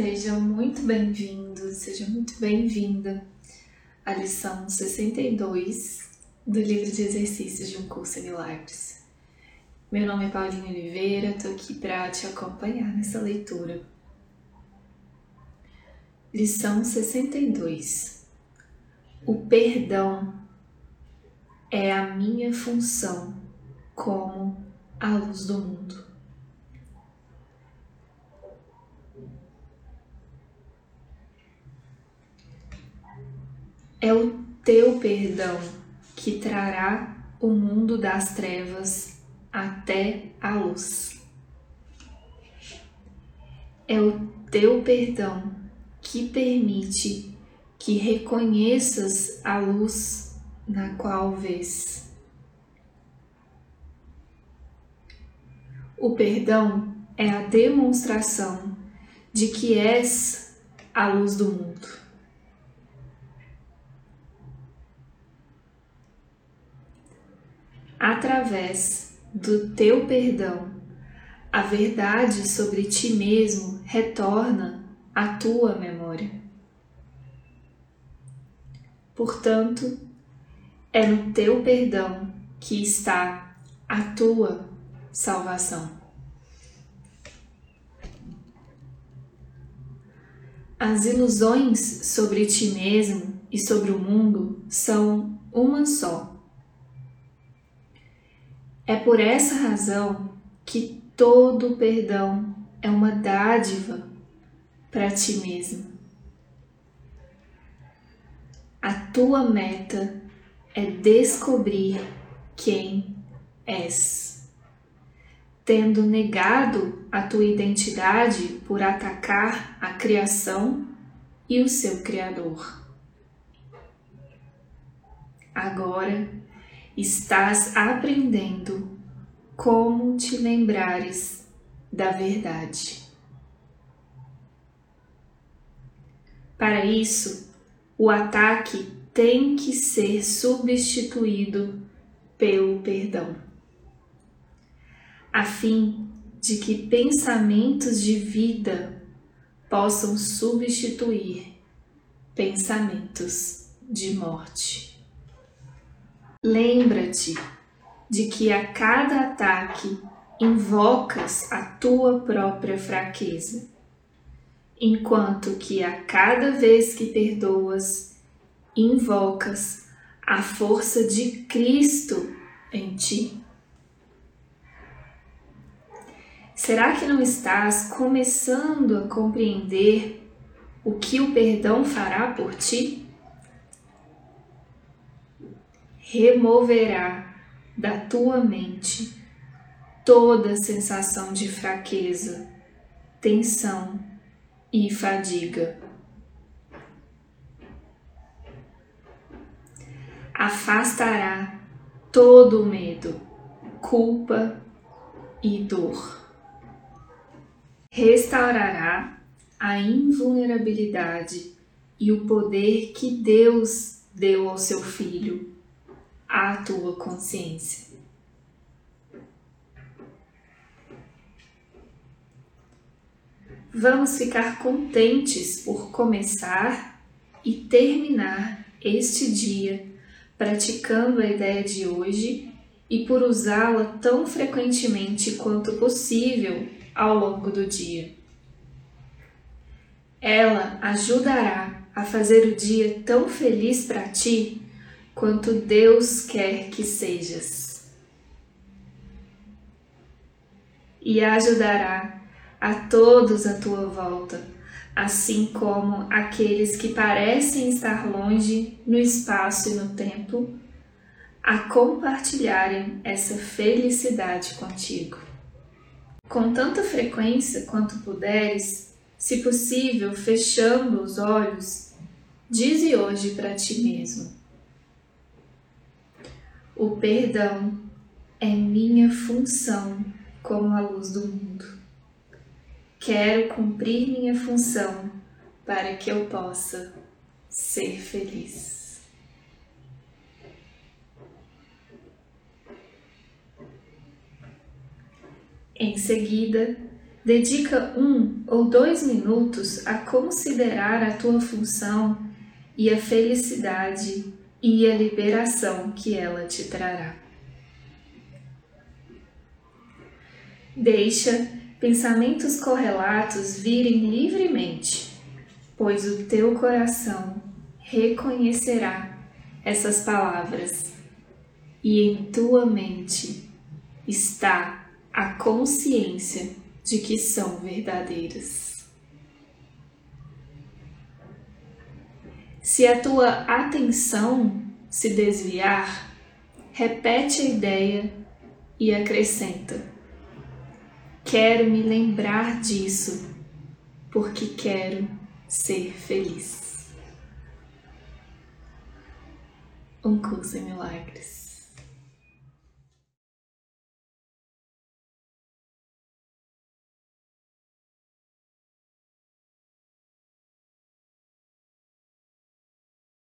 Seja muito bem-vindo, seja muito bem-vinda à lição 62 do livro de exercícios de um curso em milagres. Meu nome é Paulinha Oliveira, estou aqui para te acompanhar nessa leitura. Lição 62 O perdão é a minha função como a luz do mundo. É o teu perdão que trará o mundo das trevas até a luz. É o teu perdão que permite que reconheças a luz na qual vês. O perdão é a demonstração de que és a luz do mundo. Através do teu perdão, a verdade sobre ti mesmo retorna à tua memória. Portanto, é no teu perdão que está a tua salvação. As ilusões sobre ti mesmo e sobre o mundo são uma só é por essa razão que todo perdão é uma dádiva para ti mesmo. A tua meta é descobrir quem és. Tendo negado a tua identidade por atacar a criação e o seu Criador. Agora, estás aprendendo como te lembrares da verdade. Para isso, o ataque tem que ser substituído pelo perdão, a fim de que pensamentos de vida possam substituir pensamentos de morte. Lembra-te de que a cada ataque invocas a tua própria fraqueza, enquanto que a cada vez que perdoas, invocas a força de Cristo em ti. Será que não estás começando a compreender o que o perdão fará por ti? Removerá da tua mente toda sensação de fraqueza, tensão e fadiga. Afastará todo o medo, culpa e dor. Restaurará a invulnerabilidade e o poder que Deus deu ao seu filho à tua consciência. Vamos ficar contentes por começar e terminar este dia praticando a ideia de hoje e por usá-la tão frequentemente quanto possível ao longo do dia. Ela ajudará a fazer o dia tão feliz para ti quanto Deus quer que sejas. E ajudará a todos à tua volta, assim como aqueles que parecem estar longe no espaço e no tempo, a compartilharem essa felicidade contigo. Com tanta frequência quanto puderes, se possível, fechando os olhos, dize hoje para ti mesmo: o perdão é minha função como a luz do mundo. Quero cumprir minha função para que eu possa ser feliz. Em seguida, Dedica um ou dois minutos a considerar a tua função e a felicidade e a liberação que ela te trará. Deixa pensamentos correlatos virem livremente, pois o teu coração reconhecerá essas palavras e em tua mente está a consciência de que são verdadeiras. Se a tua atenção se desviar, repete a ideia e acrescenta: Quero me lembrar disso, porque quero ser feliz. Um curso em milagres.